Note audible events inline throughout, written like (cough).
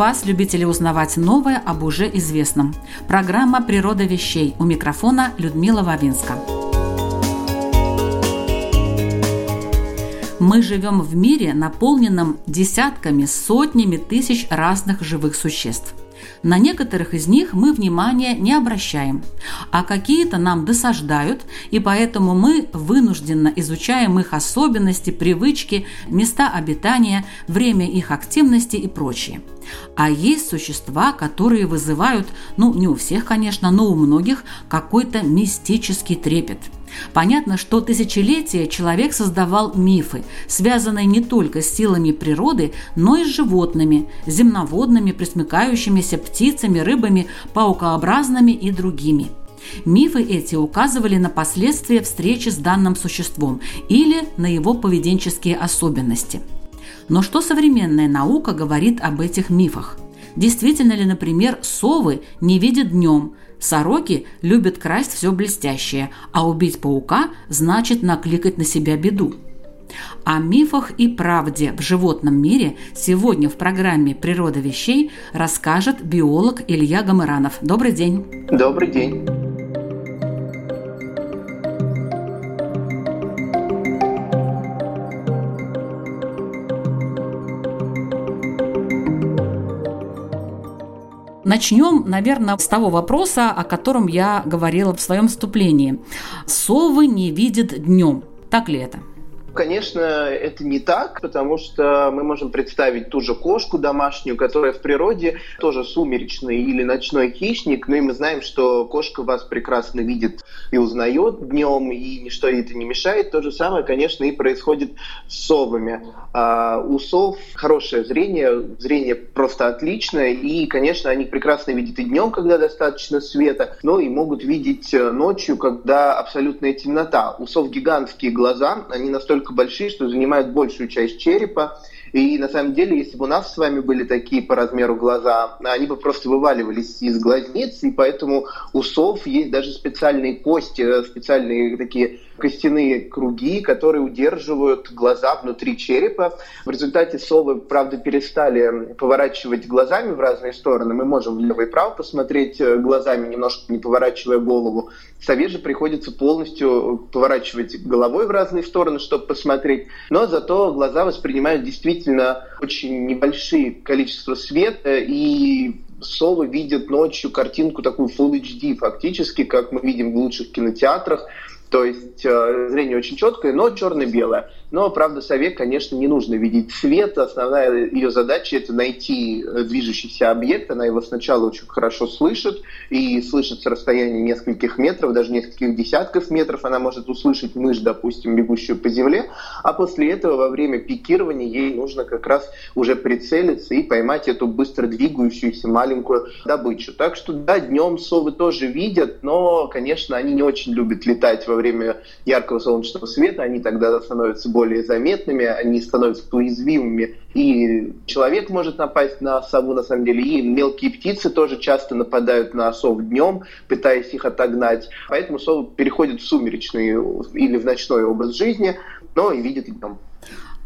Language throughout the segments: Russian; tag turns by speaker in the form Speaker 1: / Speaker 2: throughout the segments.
Speaker 1: Вас, любители узнавать новое об уже известном. Программа «Природа вещей». У микрофона Людмила Вавинска. Мы живем в мире, наполненном десятками, сотнями тысяч разных живых существ. На некоторых из них мы внимания не обращаем, а какие-то нам досаждают, и поэтому мы вынужденно изучаем их особенности, привычки, места обитания, время их активности и прочее. А есть существа, которые вызывают, ну не у всех, конечно, но у многих какой-то мистический трепет – Понятно, что тысячелетия человек создавал мифы, связанные не только с силами природы, но и с животными, земноводными, присмыкающимися птицами, рыбами, паукообразными и другими. Мифы эти указывали на последствия встречи с данным существом или на его поведенческие особенности. Но что современная наука говорит об этих мифах? Действительно ли, например, совы не видят днем, Сороки любят красть все блестящее, а убить паука значит накликать на себя беду. О мифах и правде в животном мире сегодня в программе «Природа вещей» расскажет биолог Илья Гамыранов. Добрый день.
Speaker 2: Добрый день.
Speaker 1: Начнем, наверное, с того вопроса, о котором я говорила в своем вступлении. Совы не видят днем. Так ли это?
Speaker 2: Конечно, это не так, потому что мы можем представить ту же кошку домашнюю, которая в природе тоже сумеречный или ночной хищник, но и мы знаем, что кошка вас прекрасно видит и узнает днем, и ничто ей это не мешает. То же самое, конечно, и происходит с совами. А у сов хорошее зрение, зрение просто отличное, и, конечно, они прекрасно видят и днем, когда достаточно света, но и могут видеть ночью, когда абсолютная темнота. У сов гигантские глаза, они настолько настолько большие, что занимают большую часть черепа. И на самом деле, если бы у нас с вами были такие по размеру глаза, они бы просто вываливались из глазниц, и поэтому у сов есть даже специальные кости, специальные такие костяные круги, которые удерживают глаза внутри черепа. В результате совы, правда, перестали поворачивать глазами в разные стороны. Мы можем влево и вправо посмотреть э, глазами, немножко не поворачивая голову. Сове же приходится полностью поворачивать головой в разные стороны, чтобы посмотреть. Но зато глаза воспринимают действительно очень небольшие количество света, и совы видят ночью картинку такую Full HD фактически, как мы видим в лучших кинотеатрах. То есть э, зрение очень четкое, но черно-белое. Но, правда, сове, конечно, не нужно видеть свет. Основная ее задача – это найти э, движущийся объект. Она его сначала очень хорошо слышит, и слышит с расстояния нескольких метров, даже нескольких десятков метров. Она может услышать мышь, допустим, бегущую по земле, а после этого во время пикирования ей нужно как раз уже прицелиться и поймать эту быстро двигающуюся маленькую добычу. Так что, да, днем совы тоже видят, но, конечно, они не очень любят летать во время яркого солнечного света. Они тогда становятся более более заметными, они становятся уязвимыми. И человек может напасть на сову, на самом деле, и мелкие птицы тоже часто нападают на сов днем, пытаясь их отогнать. Поэтому совы переходят в сумеречный или в ночной образ жизни, но и видят днем.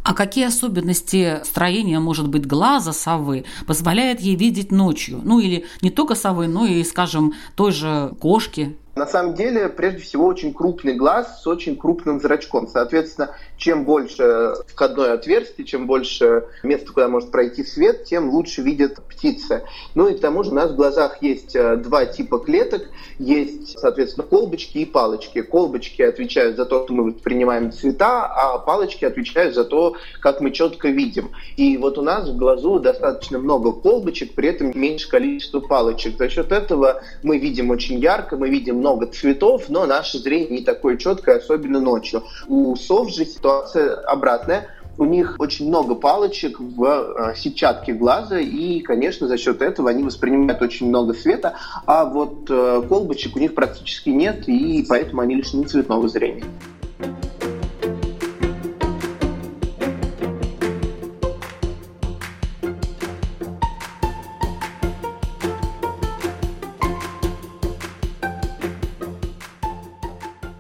Speaker 1: А какие особенности строения, может быть, глаза совы позволяет ей видеть ночью? Ну или не только совы, но и, скажем, той же кошки
Speaker 2: на самом деле, прежде всего, очень крупный глаз с очень крупным зрачком. Соответственно, чем больше входное отверстие, чем больше места, куда может пройти свет, тем лучше видят птицы. Ну и к тому же у нас в глазах есть э, два типа клеток. Есть, соответственно, колбочки и палочки. Колбочки отвечают за то, что мы воспринимаем цвета, а палочки отвечают за то, как мы четко видим. И вот у нас в глазу достаточно много колбочек, при этом меньше количество палочек. За счет этого мы видим очень ярко, мы видим много цветов, но наше зрение не такое четкое, особенно ночью. У сов же ситуация обратная у них очень много палочек в э, сетчатке глаза, и, конечно, за счет этого они воспринимают очень много света, а вот э, колбочек у них практически нет, и поэтому они лишены цветного зрения.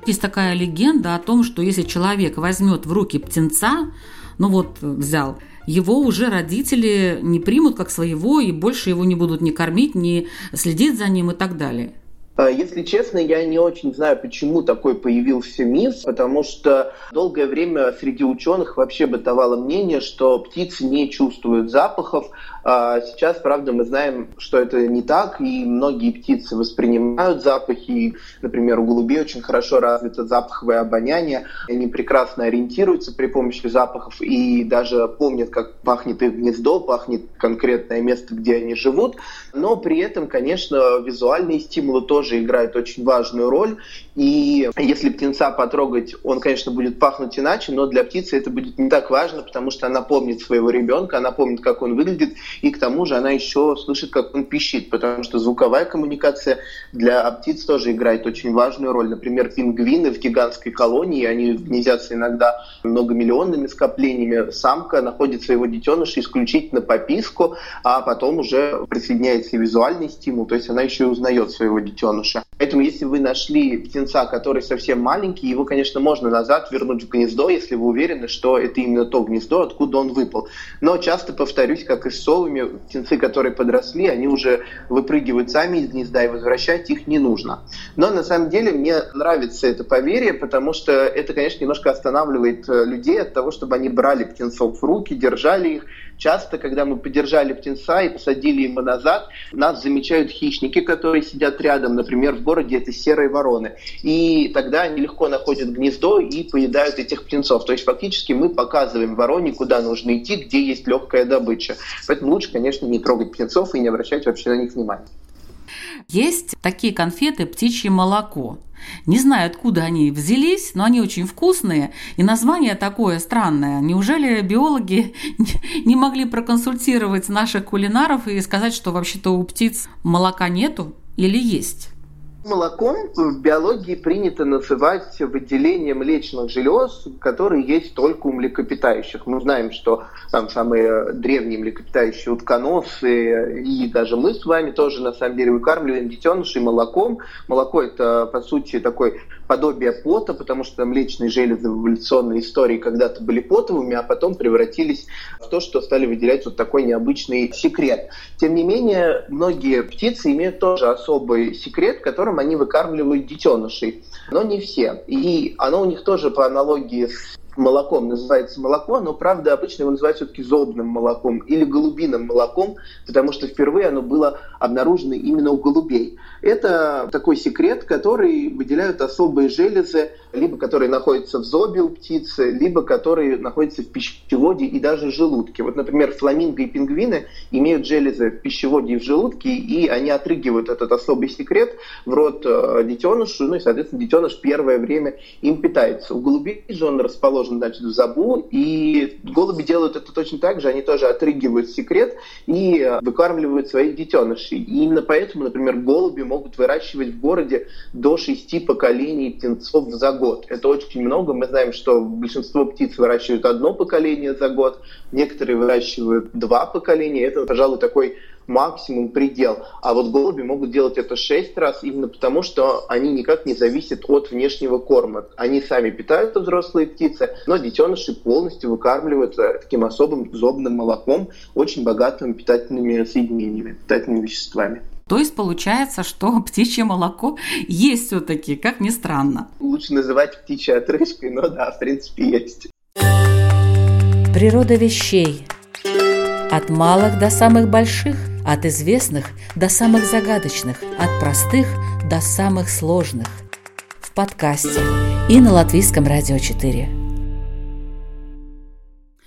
Speaker 1: Есть такая легенда о том, что если человек возьмет в руки птенца, ну вот взял, его уже родители не примут как своего и больше его не будут ни кормить, ни следить за ним и так далее.
Speaker 2: А, если честно, я не очень знаю, почему такой появился миф, потому что долгое время среди ученых вообще бытовало мнение, что птицы не чувствуют запахов. А сейчас, правда, мы знаем, что это не так, и многие птицы воспринимают запахи. Например, у голубей очень хорошо развито запаховое обоняние. Они прекрасно ориентируются при помощи запахов и даже помнят, как пахнет их гнездо, пахнет конкретное место, где они живут. Но при этом, конечно, визуальные стимулы тоже играет очень важную роль. И если птенца потрогать, он, конечно, будет пахнуть иначе, но для птицы это будет не так важно, потому что она помнит своего ребенка, она помнит, как он выглядит, и к тому же она еще слышит, как он пищит, потому что звуковая коммуникация для птиц тоже играет очень важную роль. Например, пингвины в гигантской колонии, они гнездятся иногда многомиллионными скоплениями. Самка находит своего детеныша исключительно по писку, а потом уже присоединяется визуальный стимул, то есть она еще и узнает своего детеныша. Поэтому если вы нашли птенца, который совсем маленький, его, конечно, можно назад вернуть в гнездо, если вы уверены, что это именно то гнездо, откуда он выпал. Но часто, повторюсь, как и с совами, птенцы, которые подросли, они уже выпрыгивают сами из гнезда, и возвращать их не нужно. Но на самом деле мне нравится это поверье, потому что это, конечно, немножко останавливает э, людей от того, чтобы они брали птенцов в руки, держали их, Часто, когда мы подержали птенца и посадили его назад, нас замечают хищники, которые сидят рядом, например, в городе это серые вороны. И тогда они легко находят гнездо и поедают этих птенцов. То есть фактически мы показываем вороне, куда нужно идти, где есть легкая добыча. Поэтому лучше, конечно, не трогать птенцов и не обращать вообще на них внимания.
Speaker 1: Есть такие конфеты «Птичье молоко». Не знаю, откуда они взялись, но они очень вкусные, и название такое странное. Неужели биологи (laughs) не могли проконсультировать наших кулинаров и сказать, что вообще-то у птиц молока нету или есть?
Speaker 2: Молоком в биологии принято называть выделение млечных желез, которые есть только у млекопитающих. Мы знаем, что там самые древние млекопитающие утконосы, и даже мы с вами тоже на самом деле выкармливаем детенышей молоком. Молоко это, по сути, такой подобие пота, потому что млечные железы в эволюционной истории когда-то были потовыми, а потом превратились в то, что стали выделять вот такой необычный секрет. Тем не менее, многие птицы имеют тоже особый секрет, которым они выкармливают детенышей, но не все. И оно у них тоже по аналогии с молоком называется молоко, но, правда, обычно его называют все-таки зобным молоком или голубиным молоком, потому что впервые оно было обнаружено именно у голубей. Это такой секрет, который выделяют особые железы, либо которые находятся в зобе у птицы, либо которые находятся в пищеводе и даже желудке. Вот, например, фламинго и пингвины имеют железы в пищеводе и в желудке, и они отрыгивают этот особый секрет в рот э, детенышу, ну и, соответственно, детеныш первое время им питается. У голубей же он расположен, значит, в забу, и голуби делают это точно так же, они тоже отрыгивают секрет и э, выкармливают своих детенышей. И именно поэтому, например, голуби могут выращивать в городе до шести поколений птенцов за год. Это очень много. Мы знаем, что большинство птиц выращивают одно поколение за год, некоторые выращивают два поколения. Это, пожалуй, такой максимум предел. А вот голуби могут делать это шесть раз именно потому, что они никак не зависят от внешнего корма. Они сами питаются, взрослые птицы, но детеныши полностью выкармливаются таким особым зобным молоком, очень богатым питательными соединениями, питательными веществами.
Speaker 1: То есть получается, что (laughs) птичье молоко есть все-таки, как ни странно.
Speaker 2: Лучше называть птичьей отрыжкой, но да, в принципе, есть.
Speaker 1: Природа вещей. От малых до самых больших, от известных до самых загадочных, от простых до самых сложных. В подкасте и на Латвийском радио 4.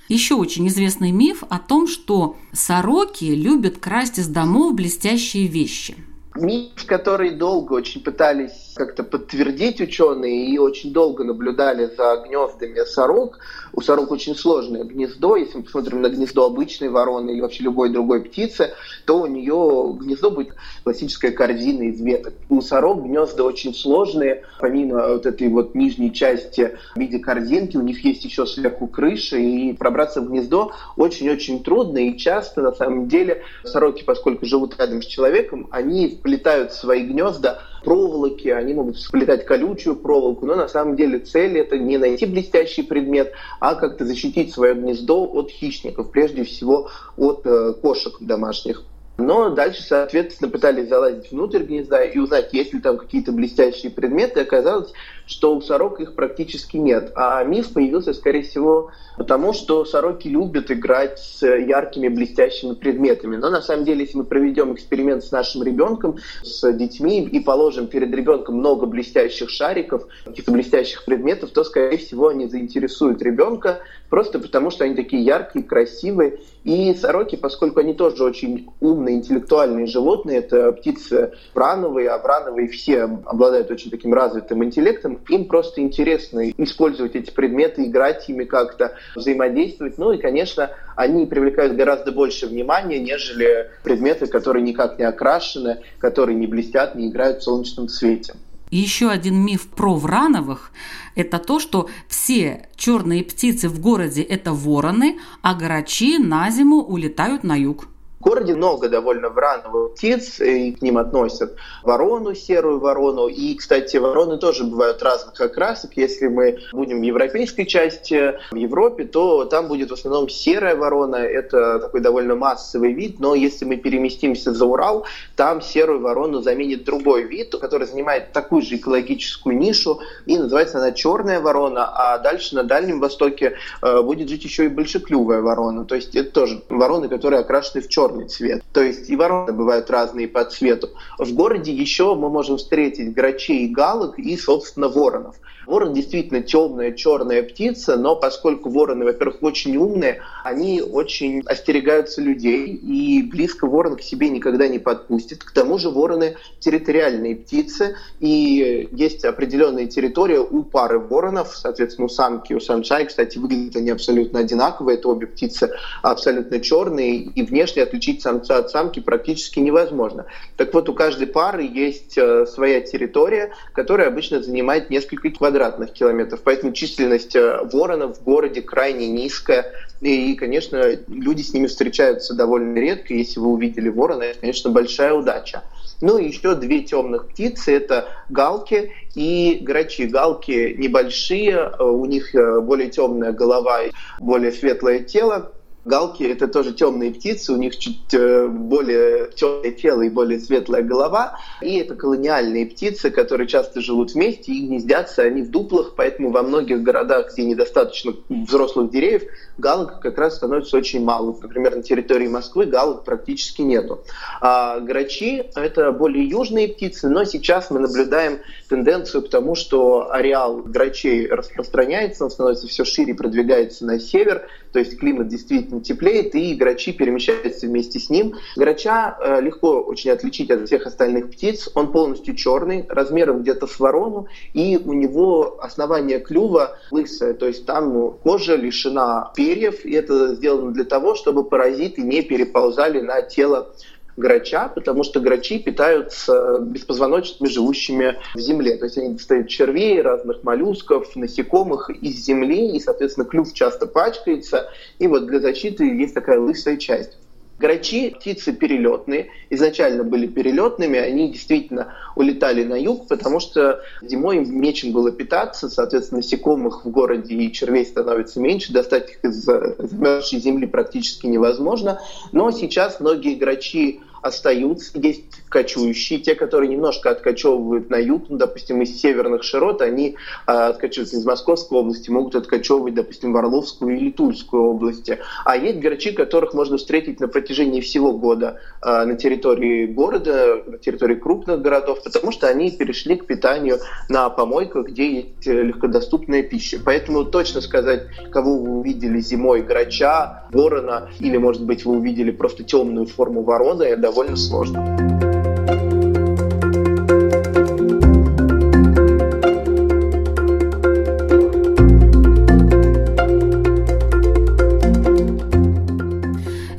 Speaker 1: Еще очень известный миф о том, что сороки любят красть из домов блестящие вещи.
Speaker 2: Миф, который долго очень пытались как-то подтвердить ученые и очень долго наблюдали за гнездами сорок. У сорок очень сложное гнездо. Если мы посмотрим на гнездо обычной вороны или вообще любой другой птицы, то у нее гнездо будет классическая корзина из веток. У сорок гнезда очень сложные. Помимо вот этой вот нижней части в виде корзинки, у них есть еще сверху крыша, и пробраться в гнездо очень-очень трудно. И часто, на самом деле, сороки, поскольку живут рядом с человеком, они в свои гнезда проволоки, они могут сплетать колючую проволоку, но на самом деле цель это не найти блестящий предмет, а как-то защитить свое гнездо от хищников, прежде всего от э, кошек домашних. Но дальше, соответственно, пытались залазить внутрь гнезда и узнать, есть ли там какие-то блестящие предметы. Оказалось, что у сорок их практически нет. А миф появился, скорее всего, потому что сороки любят играть с яркими блестящими предметами. Но на самом деле, если мы проведем эксперимент с нашим ребенком, с детьми и положим перед ребенком много блестящих шариков, каких-то блестящих предметов, то, скорее всего, они заинтересуют ребенка просто потому, что они такие яркие, красивые. И сороки, поскольку они тоже очень умные, интеллектуальные животные, это птицы врановые, а врановые все обладают очень таким развитым интеллектом, им просто интересно использовать эти предметы, играть ими как-то, взаимодействовать. Ну и, конечно, они привлекают гораздо больше внимания, нежели предметы, которые никак не окрашены, которые не блестят, не играют в солнечном свете.
Speaker 1: Еще один миф про Врановых – это то, что все черные птицы в городе – это вороны, а грачи на зиму улетают на юг.
Speaker 2: Городе много довольно врановых птиц, и к ним относят ворону, серую ворону. И, кстати, вороны тоже бывают разных окрасок. Если мы будем в европейской части, в Европе, то там будет в основном серая ворона. Это такой довольно массовый вид. Но если мы переместимся за Урал, там серую ворону заменит другой вид, который занимает такую же экологическую нишу. И называется она черная ворона. А дальше на Дальнем Востоке э, будет жить еще и большеклювая ворона. То есть это тоже вороны, которые окрашены в черный черный цвет. То есть и вороны бывают разные по цвету. В городе еще мы можем встретить грачей и галок и, собственно, воронов. Ворон действительно темная, черная птица, но поскольку вороны, во-первых, очень умные, они очень остерегаются людей, и близко ворон к себе никогда не подпустит. К тому же вороны территориальные птицы, и есть определенная территория у пары воронов, соответственно, у самки у самца, и, кстати, выглядят они абсолютно одинаковые, это обе птицы абсолютно черные, и внешне отличить самца от самки практически невозможно. Так вот, у каждой пары есть э, своя территория, которая обычно занимает несколько квадратов квадратных километров. Поэтому численность э, воронов в городе крайне низкая. И, конечно, люди с ними встречаются довольно редко. Если вы увидели ворона, это, конечно, большая удача. Ну и еще две темных птицы – это галки и грачи. Галки небольшие, э, у них э, более темная голова и более светлое тело. Галки — это тоже темные птицы, у них чуть э, более темное тело и более светлая голова. И это колониальные птицы, которые часто живут вместе и гнездятся они в дуплах, поэтому во многих городах, где недостаточно взрослых деревьев, галок как раз становится очень мало. Например, на территории Москвы галок практически нету. А грачи — это более южные птицы, но сейчас мы наблюдаем тенденцию к тому, что ареал грачей распространяется, он становится все шире, продвигается на север, то есть климат действительно теплеет, и грачи перемещаются вместе с ним. Грача э, легко очень отличить от всех остальных птиц. Он полностью черный, размером где-то с ворону, и у него основание клюва лысое, то есть там ну, кожа лишена перьев, и это сделано для того, чтобы паразиты не переползали на тело грача, потому что грачи питаются беспозвоночными, живущими в земле. То есть они достают червей, разных моллюсков, насекомых из земли, и, соответственно, клюв часто пачкается. И вот для защиты есть такая лысая часть. Грачи – птицы перелетные, изначально были перелетными, они действительно улетали на юг, потому что зимой им нечем было питаться, соответственно, насекомых в городе и червей становится меньше, достать их из замерзшей земли практически невозможно. Но сейчас многие грачи остаются. Есть кочующие, те, которые немножко откачевывают на юг, ну, допустим, из северных широт, они э, откачиваются из Московской области, могут откачевывать, допустим, в Орловскую или Тульскую области. А есть грачи, которых можно встретить на протяжении всего года э, на территории города, на территории крупных городов, потому что они перешли к питанию на помойках, где есть легкодоступная пища. Поэтому точно сказать, кого вы увидели зимой, грача, ворона, или, может быть, вы увидели просто темную форму ворона, довольно сложно.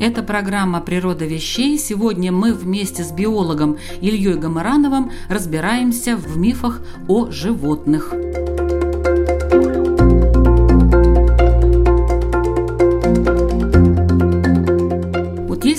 Speaker 1: Это программа «Природа вещей». Сегодня мы вместе с биологом Ильей Гамарановым разбираемся в мифах о животных.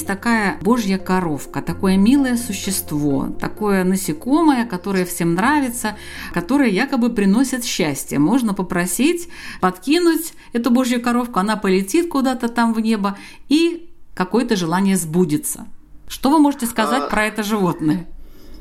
Speaker 1: Такая божья коровка, такое милое существо, такое насекомое, которое всем нравится, которое якобы приносит счастье. Можно попросить подкинуть эту божью коровку, она полетит куда-то там в небо, и какое-то желание сбудется. Что вы можете сказать а... про это животное?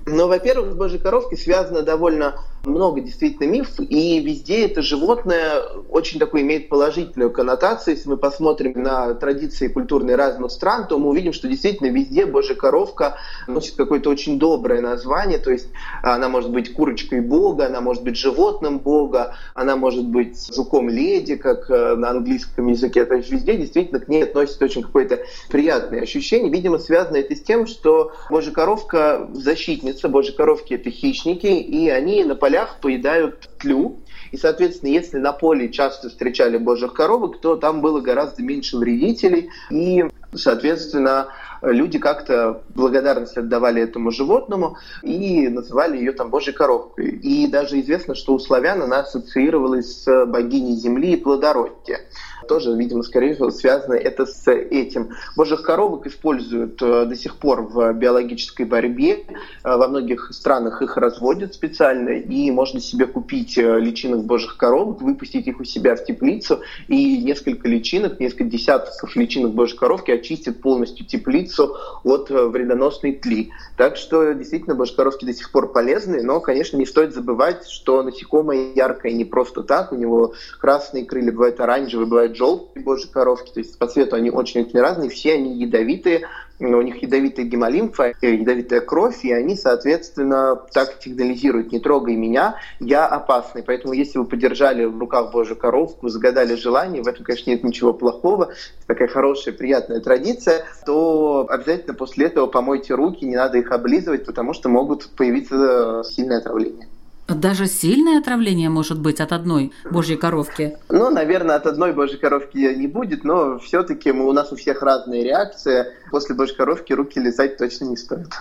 Speaker 2: Ну, во-первых, с божьей коровкой связано довольно много действительно миф, и везде это животное очень такой имеет положительную коннотацию. Если мы посмотрим на традиции культурные разных стран, то мы увидим, что действительно везде Божья коровка носит какое-то очень доброе название, то есть она может быть курочкой Бога, она может быть животным Бога, она может быть звуком леди, как э, на английском языке. То есть везде действительно к ней относится очень какое-то приятное ощущение. Видимо, связано это с тем, что Божья коровка защитница, Божьи коровки это хищники, и они на полях поедают тлю. И, соответственно, если на поле часто встречали божьих коровок, то там было гораздо меньше вредителей. И, соответственно, люди как-то благодарность отдавали этому животному и называли ее там Божьей коровкой. И даже известно, что у славян она ассоциировалась с богиней земли и плодородия тоже, видимо, скорее всего, связано это с этим. Божьих коровок используют э, до сих пор в биологической борьбе. Э, во многих странах их разводят специально, и можно себе купить э, личинок божьих коровок, выпустить их у себя в теплицу, и несколько личинок, несколько десятков личинок божьих коровки очистят полностью теплицу от вредоносной тли. Так что действительно божьи коровки до сих пор полезны, но, конечно, не стоит забывать, что насекомое яркое не просто так, у него красные крылья, бывают оранжевые, бывают желтые божьи коровки, то есть по цвету они очень-очень разные, все они ядовитые, у них ядовитая гемолимфа, э, ядовитая кровь, и они, соответственно, так сигнализируют, не трогай меня, я опасный. Поэтому если вы подержали в руках Божью коровку, загадали желание, в этом, конечно, нет ничего плохого, это такая хорошая, приятная традиция, то обязательно после этого помойте руки, не надо их облизывать, потому что могут появиться сильное отравление.
Speaker 1: Даже сильное отравление может быть от одной божьей коровки?
Speaker 2: Ну, наверное, от одной божьей коровки не будет, но все-таки у нас у всех разные реакции. После божьей коровки руки лизать точно не стоит.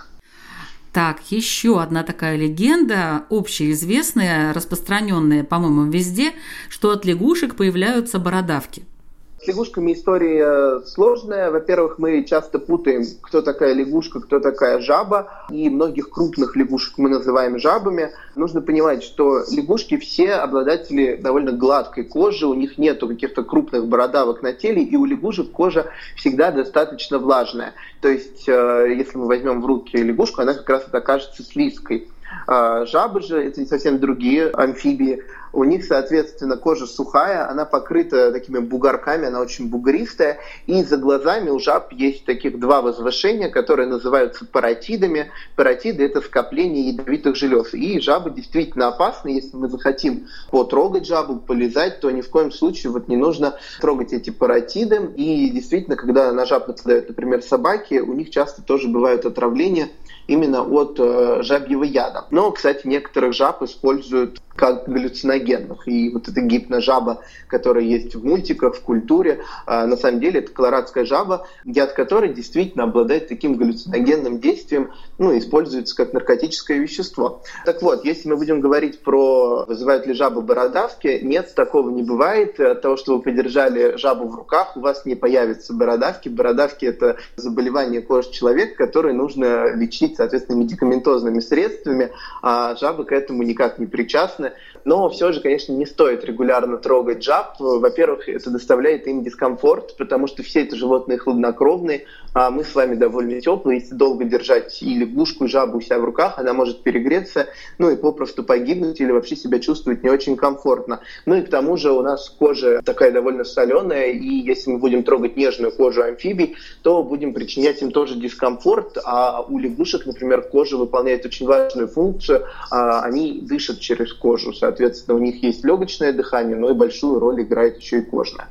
Speaker 1: Так, еще одна такая легенда, общеизвестная, распространенная, по-моему, везде, что от лягушек появляются бородавки –
Speaker 2: с лягушками история сложная. Во-первых, мы часто путаем, кто такая лягушка, кто такая жаба. И многих крупных лягушек мы называем жабами. Нужно понимать, что лягушки все обладатели довольно гладкой кожи, у них нет каких-то крупных бородавок на теле, и у лягушек кожа всегда достаточно влажная. То есть, э, если мы возьмем в руки лягушку, она как раз окажется слизкой. А жабы же это совсем другие амфибии. У них, соответственно, кожа сухая, она покрыта такими бугорками, она очень бугристая. И за глазами у жаб есть таких два возвышения, которые называются паротидами. Паротиды – это скопление ядовитых желез. И жабы действительно опасны. Если мы захотим потрогать жабу, полезать, то ни в коем случае вот не нужно трогать эти паротиды. И действительно, когда на жаб нападают, например, собаки, у них часто тоже бывают отравления именно от э, жабьего яда. Но, кстати, некоторых жаб используют как галлюциногенных. И вот эта гипножаба, которая есть в мультиках, в культуре, э, на самом деле это колорадская жаба, яд которой действительно обладает таким галлюциногенным действием, ну, используется как наркотическое вещество. Так вот, если мы будем говорить про вызывают ли жабы бородавки, нет, такого не бывает. От того, что вы подержали жабу в руках, у вас не появятся бородавки. Бородавки – это заболевание кожи человека, которое нужно лечить соответственно, медикаментозными средствами, а жабы к этому никак не причастны. that Но все же, конечно, не стоит регулярно трогать жаб. Во-первых, это доставляет им дискомфорт, потому что все эти животные хладнокровные, а мы с вами довольно теплые. Если долго держать и лягушку, и жабу у себя в руках, она может перегреться, ну и попросту погибнуть или вообще себя чувствовать не очень комфортно. Ну и к тому же у нас кожа такая довольно соленая, и если мы будем трогать нежную кожу амфибий, то будем причинять им тоже дискомфорт, а у лягушек например, кожа выполняет очень важную функцию. А, они дышат через кожу, соответственно, у них есть легочное дыхание, но и большую роль играет еще и кожное.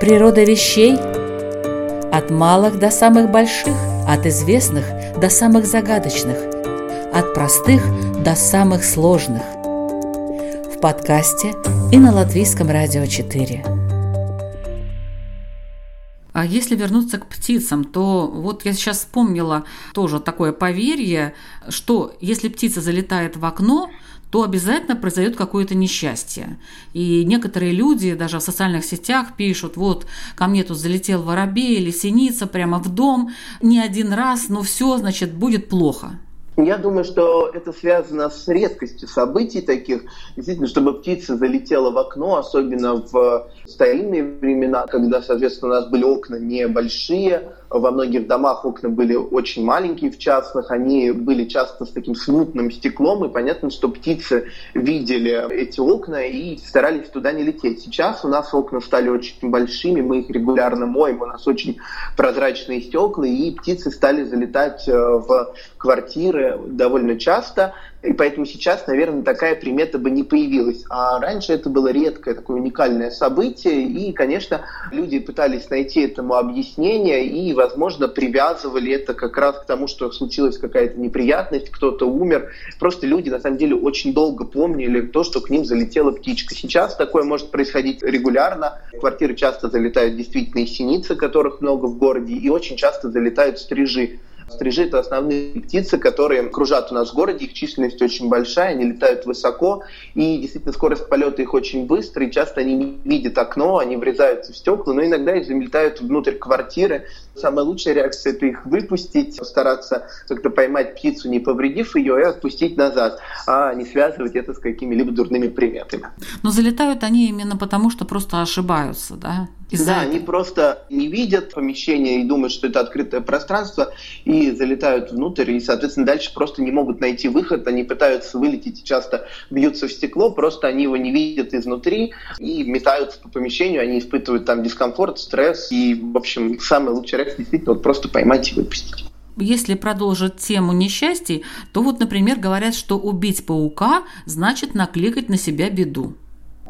Speaker 1: Природа вещей от малых до самых больших, от известных до самых загадочных, от простых до самых сложных. В подкасте и на Латвийском радио 4. А если вернуться к птицам, то вот я сейчас вспомнила тоже такое поверье, что если птица залетает в окно, то обязательно произойдет какое-то несчастье. И некоторые люди даже в социальных сетях пишут, вот ко мне тут залетел воробей или синица прямо в дом, не один раз, но все, значит, будет плохо.
Speaker 2: Я думаю, что это связано с редкостью событий таких. Действительно, чтобы птица залетела в окно, особенно в старинные времена, когда, соответственно, у нас были окна небольшие, во многих домах окна были очень маленькие, в частных, они были часто с таким смутным стеклом, и понятно, что птицы видели эти окна и старались туда не лететь. Сейчас у нас окна стали очень большими, мы их регулярно моем, у нас очень прозрачные стекла, и птицы стали залетать э, в квартиры довольно часто. И поэтому сейчас, наверное, такая примета бы не появилась. А раньше это было редкое, такое уникальное событие. И, конечно, люди пытались найти этому объяснение и, возможно, привязывали это как раз к тому, что случилась какая-то неприятность, кто-то умер. Просто люди, на самом деле, очень долго помнили то, что к ним залетела птичка. Сейчас такое может происходить регулярно. В квартиры часто залетают действительно и синицы, которых много в городе, и очень часто залетают стрижи. Стрижи — это основные птицы, которые кружат у нас в городе, их численность очень большая, они летают высоко, и действительно скорость полета их очень быстрая, и часто они не видят окно, они врезаются в стекла, но иногда и залетают внутрь квартиры. Самая лучшая реакция — это их выпустить, стараться как-то поймать птицу, не повредив ее, и отпустить назад, а не связывать это с какими-либо дурными приметами.
Speaker 1: Но залетают они именно потому, что просто ошибаются, да?
Speaker 2: Да, они просто не видят помещение и думают, что это открытое пространство, и залетают внутрь, и, соответственно, дальше просто не могут найти выход, они пытаются вылететь и часто бьются в стекло, просто они его не видят изнутри и метаются по помещению, они испытывают там дискомфорт, стресс, и, в общем, самая лучшая реакция действительно вот просто поймать и выпустить.
Speaker 1: Если продолжить тему несчастий, то вот, например, говорят, что убить паука значит накликать на себя беду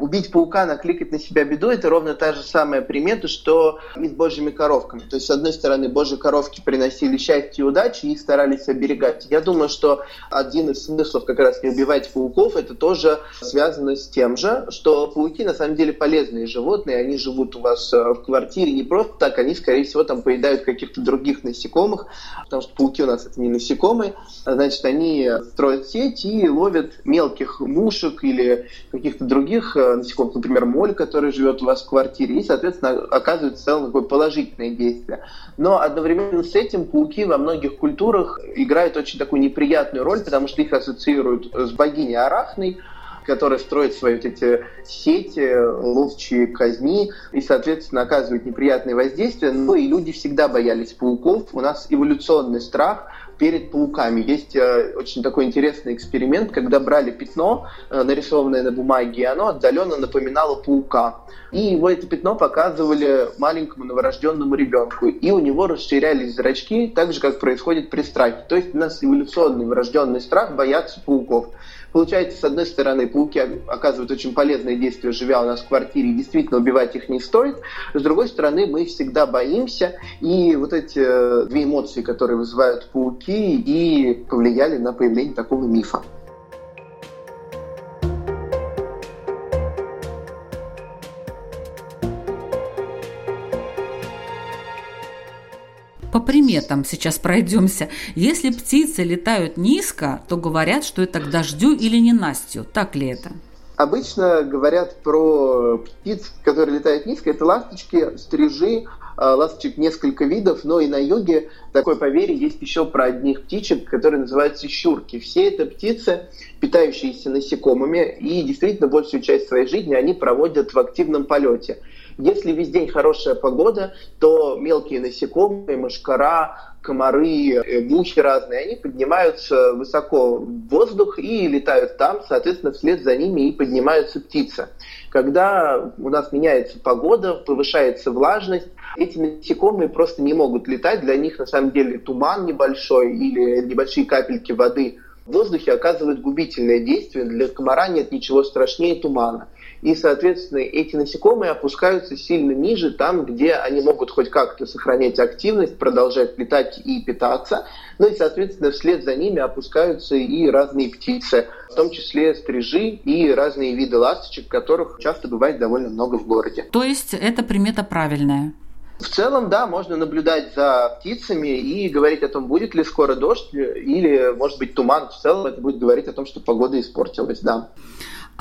Speaker 2: убить паука, накликать на себя беду, это ровно та же самая примета, что и с божьими коровками. То есть, с одной стороны, божьи коровки приносили счастье и удачу, и их старались оберегать. Я думаю, что один из смыслов как раз не убивать пауков, это тоже связано с тем же, что пауки на самом деле полезные животные, они живут у вас э, в квартире не просто так, они, скорее всего, там поедают каких-то других насекомых, потому что пауки у нас это не насекомые, а значит, они строят сеть и ловят мелких мушек или каких-то других э, насекомых, например, моль, который живет у вас в квартире, и, соответственно, оказывает в целом такое положительное действие. Но одновременно с этим пауки во многих культурах играют очень такую неприятную роль, потому что их ассоциируют с богиней Арахной, которая строит свои вот эти сети, ловчие казни и, соответственно, оказывает неприятные воздействия. Но и люди всегда боялись пауков. У нас эволюционный страх – перед пауками. Есть э, очень такой интересный эксперимент, когда брали пятно, э, нарисованное на бумаге, и оно отдаленно напоминало паука. И его это пятно показывали маленькому новорожденному ребенку. И у него расширялись зрачки, так же, как происходит при страхе. То есть у нас эволюционный врожденный страх бояться пауков. Получается, с одной стороны, пауки оказывают очень полезное действие, живя у нас в квартире, действительно убивать их не стоит. С другой стороны, мы всегда боимся, и вот эти э, две эмоции, которые вызывают пауки, и повлияли на появление такого мифа.
Speaker 1: По приметам сейчас пройдемся. Если птицы летают низко, то говорят, что это к дождю или ненастью. Так ли это?
Speaker 2: Обычно говорят про птиц, которые летают низко. Это ласточки, стрижи, а, ласточек несколько видов, но и на юге такое поверье есть еще про одних птичек, которые называются щурки. Все это птицы, питающиеся насекомыми, и действительно большую часть своей жизни они проводят в активном полете. Если весь день хорошая погода, то мелкие насекомые, мошкара, комары, э, мухи разные, они поднимаются высоко в воздух и летают там, соответственно, вслед за ними и поднимаются птицы. Когда у нас меняется погода, повышается влажность, эти насекомые просто не могут летать, для них на самом деле туман небольшой или небольшие капельки воды в воздухе оказывают губительное действие, для комара нет ничего страшнее тумана и, соответственно, эти насекомые опускаются сильно ниже, там, где они могут хоть как-то сохранять активность, продолжать летать и питаться, ну и, соответственно, вслед за ними опускаются и разные птицы, в том числе стрижи и разные виды ласточек, которых часто бывает довольно много в городе.
Speaker 1: То есть это примета правильная?
Speaker 2: В целом, да, можно наблюдать за птицами и говорить о том, будет ли скоро дождь или, может быть, туман. В целом это будет говорить о том, что погода испортилась, да.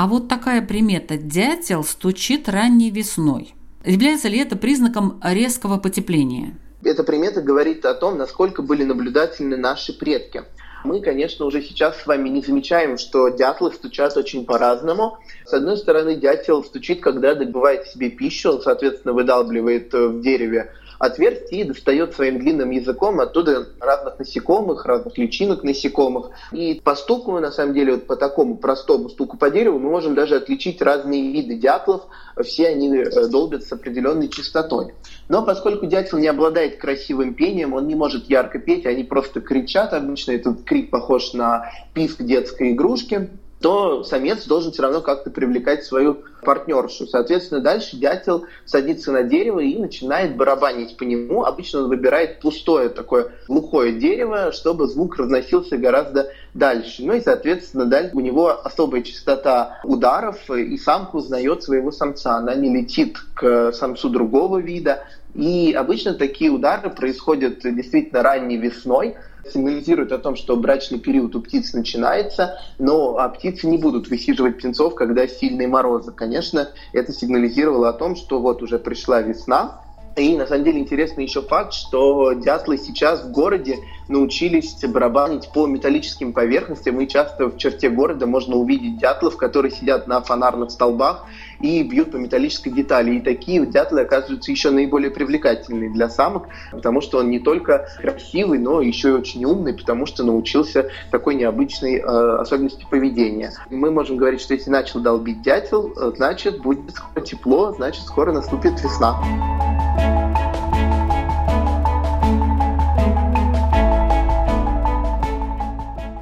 Speaker 1: А вот такая примета «дятел стучит ранней весной». Является ли это признаком резкого потепления?
Speaker 2: Эта примета говорит о том, насколько были наблюдательны наши предки. Мы, конечно, уже сейчас с вами не замечаем, что дятлы стучат очень по-разному. С одной стороны, дятел стучит, когда добывает себе пищу, он, соответственно, выдалбливает в дереве отверстие и достает своим длинным языком оттуда разных насекомых, разных личинок насекомых. И по стуку, на самом деле, вот по такому простому стуку по дереву мы можем даже отличить разные виды дятлов. Все они э, долбят с определенной частотой. Но поскольку дятел не обладает красивым пением, он не может ярко петь, они просто кричат. Обычно этот крик похож на писк детской игрушки то самец должен все равно как-то привлекать свою партнершу. Соответственно, дальше дятел садится на дерево и начинает барабанить по нему. Обычно он выбирает пустое такое глухое дерево, чтобы звук разносился гораздо дальше. Ну и, соответственно, дальше у него особая частота ударов, и самка узнает своего самца. Она не летит к самцу другого вида. И обычно такие удары происходят действительно ранней весной, сигнализирует о том, что брачный период у птиц начинается, но а птицы не будут высиживать птенцов, когда сильные морозы. Конечно, это сигнализировало о том, что вот уже пришла весна, и на самом деле интересный еще факт, что дятлы сейчас в городе научились барабанить по металлическим поверхностям, и часто в черте города можно увидеть дятлов, которые сидят на фонарных столбах и бьют по металлической детали. И такие дятлы оказываются еще наиболее привлекательные для самок, потому что он не только красивый, но еще и очень умный, потому что научился такой необычной э, особенности поведения. Мы можем говорить, что если начал долбить дятел, э, значит будет скоро тепло, значит скоро наступит весна.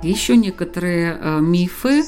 Speaker 1: Еще некоторые э, мифы,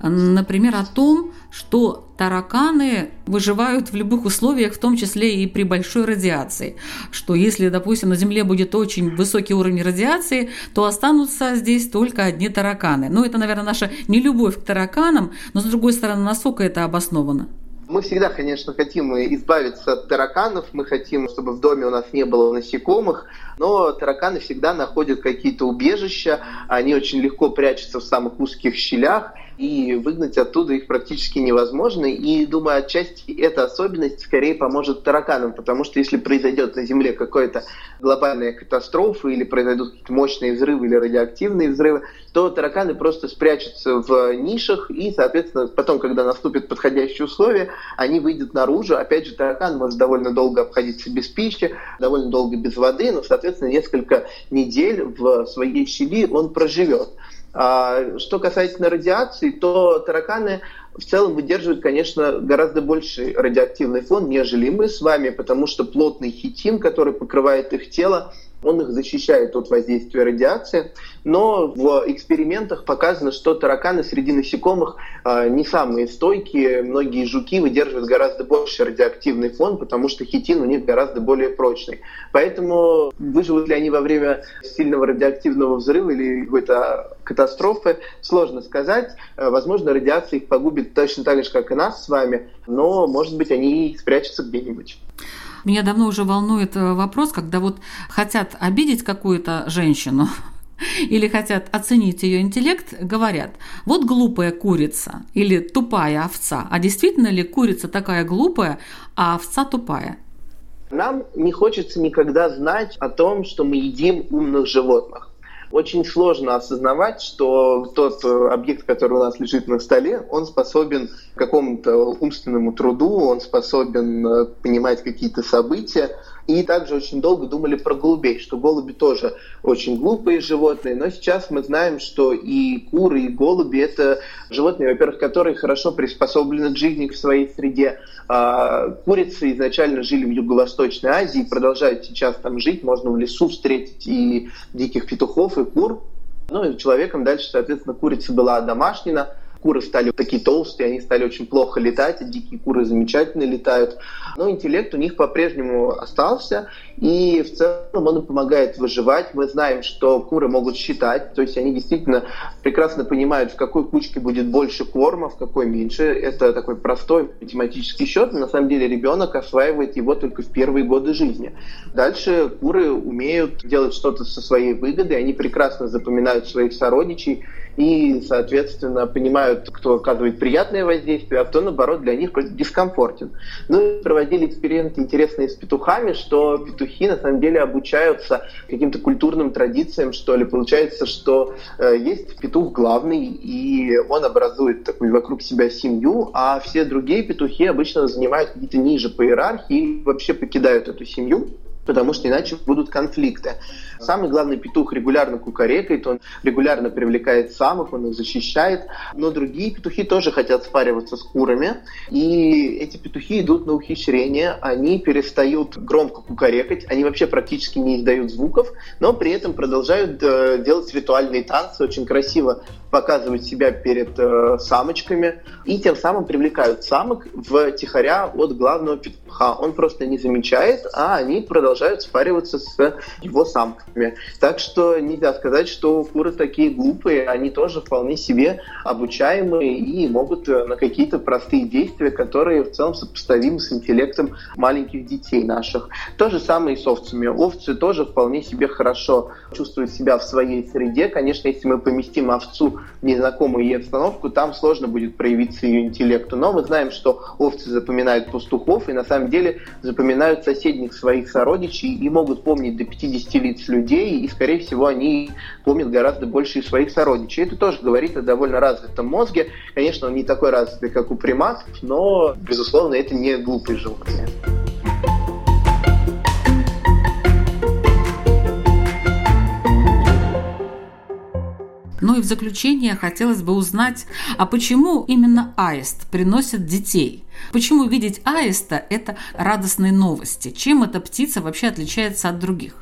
Speaker 1: например, о том, что тараканы выживают в любых условиях, в том числе и при большой радиации. Что если, допустим, на Земле будет очень высокий уровень радиации, то останутся здесь только одни тараканы. Ну, это, наверное, наша нелюбовь к тараканам, но, с другой стороны, насколько это обосновано?
Speaker 2: Мы всегда, конечно, хотим избавиться от тараканов, мы хотим, чтобы в доме у нас не было насекомых, но тараканы всегда находят какие-то убежища, они очень легко прячутся в самых узких щелях, и выгнать оттуда их практически невозможно. И, думаю, отчасти эта особенность скорее поможет тараканам, потому что если произойдет на Земле какая-то глобальная катастрофа или произойдут какие-то мощные взрывы или радиоактивные взрывы, то тараканы просто спрячутся в нишах, и, соответственно, потом, когда наступят подходящие условия, они выйдут наружу. Опять же, таракан может довольно долго обходиться без пищи, довольно долго без воды, но, соответственно, несколько недель в своей щели он проживет. А, что касается радиации, то тараканы в целом выдерживают, конечно, гораздо больший радиоактивный фон, нежели мы с вами, потому что плотный хитин, который покрывает их тело, он их защищает от воздействия радиации, но в экспериментах показано, что тараканы среди насекомых э, не самые стойкие, многие жуки выдерживают гораздо больше радиоактивный фон, потому что хитин у них гораздо более прочный. Поэтому выживут ли они во время сильного радиоактивного взрыва или какой-то катастрофы, сложно сказать. Э, возможно, радиация их погубит точно так же, как и нас с вами, но, может быть, они спрячутся где-нибудь.
Speaker 1: Меня давно уже волнует э, вопрос, когда вот хотят обидеть какую-то женщину, (laughs) или хотят оценить ее интеллект, говорят, вот глупая курица или тупая овца. А действительно ли курица такая глупая, а овца тупая?
Speaker 2: Нам не хочется никогда знать о том, что мы едим умных животных очень сложно осознавать, что тот э, объект, который у нас лежит на столе, он способен к какому-то умственному труду, он способен э, понимать какие-то события, и также очень долго думали про голубей, что голуби тоже очень глупые животные, но сейчас мы знаем, что и куры, и голуби – это животные, во-первых, которые хорошо приспособлены к жизни в своей среде. А курицы изначально жили в Юго-Восточной Азии, продолжают сейчас там жить, можно в лесу встретить и диких петухов, и кур. Ну и человеком дальше, соответственно, курица была домашнена, куры стали такие толстые, они стали очень плохо летать, а дикие куры замечательно летают. Но интеллект у них по-прежнему остался, и в целом он помогает выживать. Мы знаем, что куры могут считать, то есть они действительно прекрасно понимают, в какой кучке будет больше корма, в какой меньше. Это такой простой математический счет, на самом деле ребенок осваивает его только в первые годы жизни. Дальше куры умеют делать что-то со своей выгодой, они прекрасно запоминают своих сородичей, и, соответственно, понимают, кто оказывает приятное воздействие, а кто, наоборот, для них дискомфортен. Ну и проводили эксперименты интересные с петухами, что петухи, на самом деле, обучаются каким-то культурным традициям, что ли. Получается, что э, есть петух главный, и он образует такую вокруг себя семью, а все другие петухи обычно занимают какие-то ниже по иерархии и вообще покидают эту семью потому что иначе будут конфликты. Самый главный петух регулярно кукарекает, он регулярно привлекает самых, он их защищает, но другие петухи тоже хотят спариваться с курами, и эти петухи идут на ухищрение, они перестают громко кукарекать, они вообще практически не издают звуков, но при этом продолжают э, делать ритуальные танцы, очень красиво показывать себя перед э, самочками, и тем самым привлекают самок в тихоря от главного петуха. Он просто не замечает, а они продолжают спариваться с его самкой самками. Так что нельзя сказать, что куры такие глупые, они тоже вполне себе обучаемые и могут э, на какие-то простые действия, которые в целом сопоставимы с интеллектом маленьких детей наших. То же самое и с овцами. Овцы тоже вполне себе хорошо чувствуют себя в своей среде. Конечно, если мы поместим овцу в незнакомую ей обстановку, там сложно будет проявиться ее интеллекту. Но мы знаем, что овцы запоминают пастухов и на самом деле запоминают соседних своих сородичей и могут помнить до 50 лиц людей людей, и, скорее всего, они помнят гораздо больше и своих сородичей. Это тоже говорит о довольно развитом мозге. Конечно, он не такой развитый, как у приматов, но, безусловно, это не глупые животные.
Speaker 1: Ну и в заключение хотелось бы узнать, а почему именно аист приносит детей? Почему видеть аиста – это радостные новости? Чем эта птица вообще отличается от других?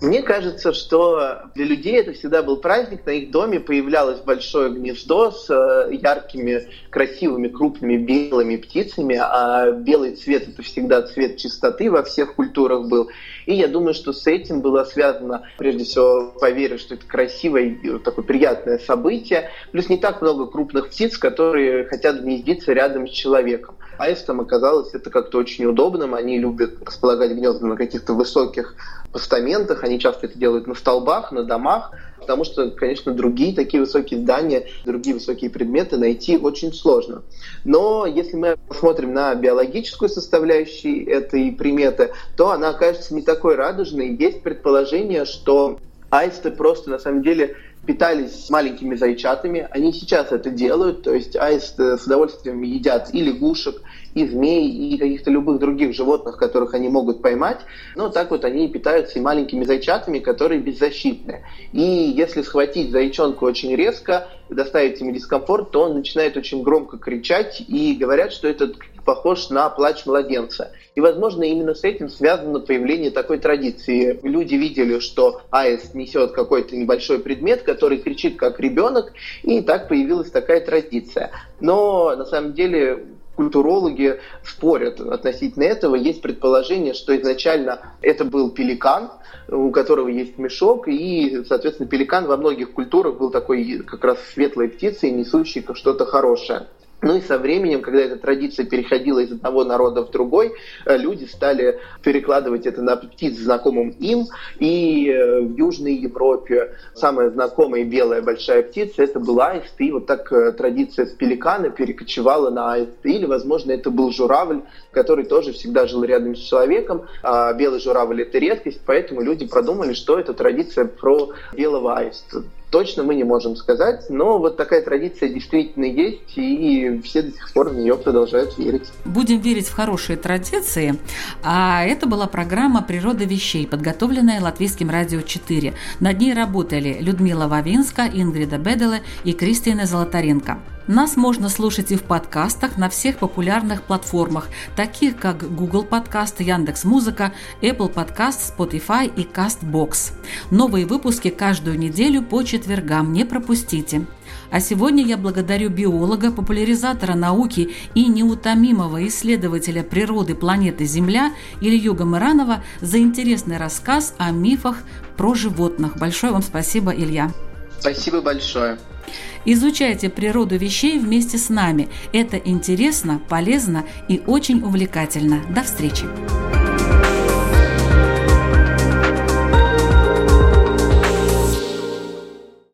Speaker 2: Мне кажется, что для людей это всегда был праздник. На их доме появлялось большое гнездо с э, яркими, красивыми, крупными белыми птицами, а белый цвет это всегда цвет чистоты во всех культурах был. И я думаю, что с этим было связано, прежде всего, поверю, что это красивое такое приятное событие. Плюс не так много крупных птиц, которые хотят гнездиться рядом с человеком аистам оказалось это как-то очень удобным. Они любят располагать гнезда на каких-то высоких постаментах, они часто это делают на столбах, на домах, потому что, конечно, другие такие высокие здания, другие высокие предметы найти очень сложно. Но если мы посмотрим на биологическую составляющую этой приметы, то она окажется не такой радужной. Есть предположение, что аисты просто на самом деле питались маленькими зайчатами. Они сейчас это делают, то есть аисты с удовольствием едят и лягушек, и змей, и каких-то любых других животных, которых они могут поймать. Но так вот они питаются и маленькими зайчатами, которые беззащитны. И если схватить зайчонку очень резко, доставить ему дискомфорт, то он начинает очень громко кричать, и говорят, что это похож на плач младенца. И, возможно, именно с этим связано появление такой традиции. Люди видели, что аист несет какой-то небольшой предмет, который кричит как ребенок, и так появилась такая традиция. Но на самом деле культурологи спорят относительно этого. Есть предположение, что изначально это был пеликан, у которого есть мешок, и, соответственно, пеликан во многих культурах был такой как раз светлой птицей, несущей что-то хорошее. Ну и со временем, когда эта традиция переходила из одного народа в другой, э, люди стали перекладывать это на птиц, знакомым им. И э, в Южной Европе самая знакомая белая большая птица – это был аист. И вот так э, традиция с пеликана перекочевала на аист. Или, возможно, это был журавль, который тоже всегда жил рядом с человеком. А белый журавль – это редкость, поэтому люди продумали, что это традиция про белого аиста точно мы не можем сказать, но вот такая традиция действительно есть, и все до сих пор в нее продолжают верить.
Speaker 1: Будем верить в хорошие традиции. А это была программа «Природа вещей», подготовленная Латвийским радио 4. Над ней работали Людмила Вавинска, Ингрида Беделе и Кристина Золотаренко. Нас можно слушать и в подкастах на всех популярных платформах, таких как Google Подкаст, Яндекс Музыка, Apple Podcast, Spotify и Castbox. Новые выпуски каждую неделю по четвергам не пропустите. А сегодня я благодарю биолога, популяризатора науки и неутомимого исследователя природы планеты Земля Илью Гамыранова за интересный рассказ о мифах про животных. Большое вам спасибо, Илья.
Speaker 2: Спасибо большое.
Speaker 1: Изучайте природу вещей вместе с нами. Это интересно, полезно и очень увлекательно. До встречи!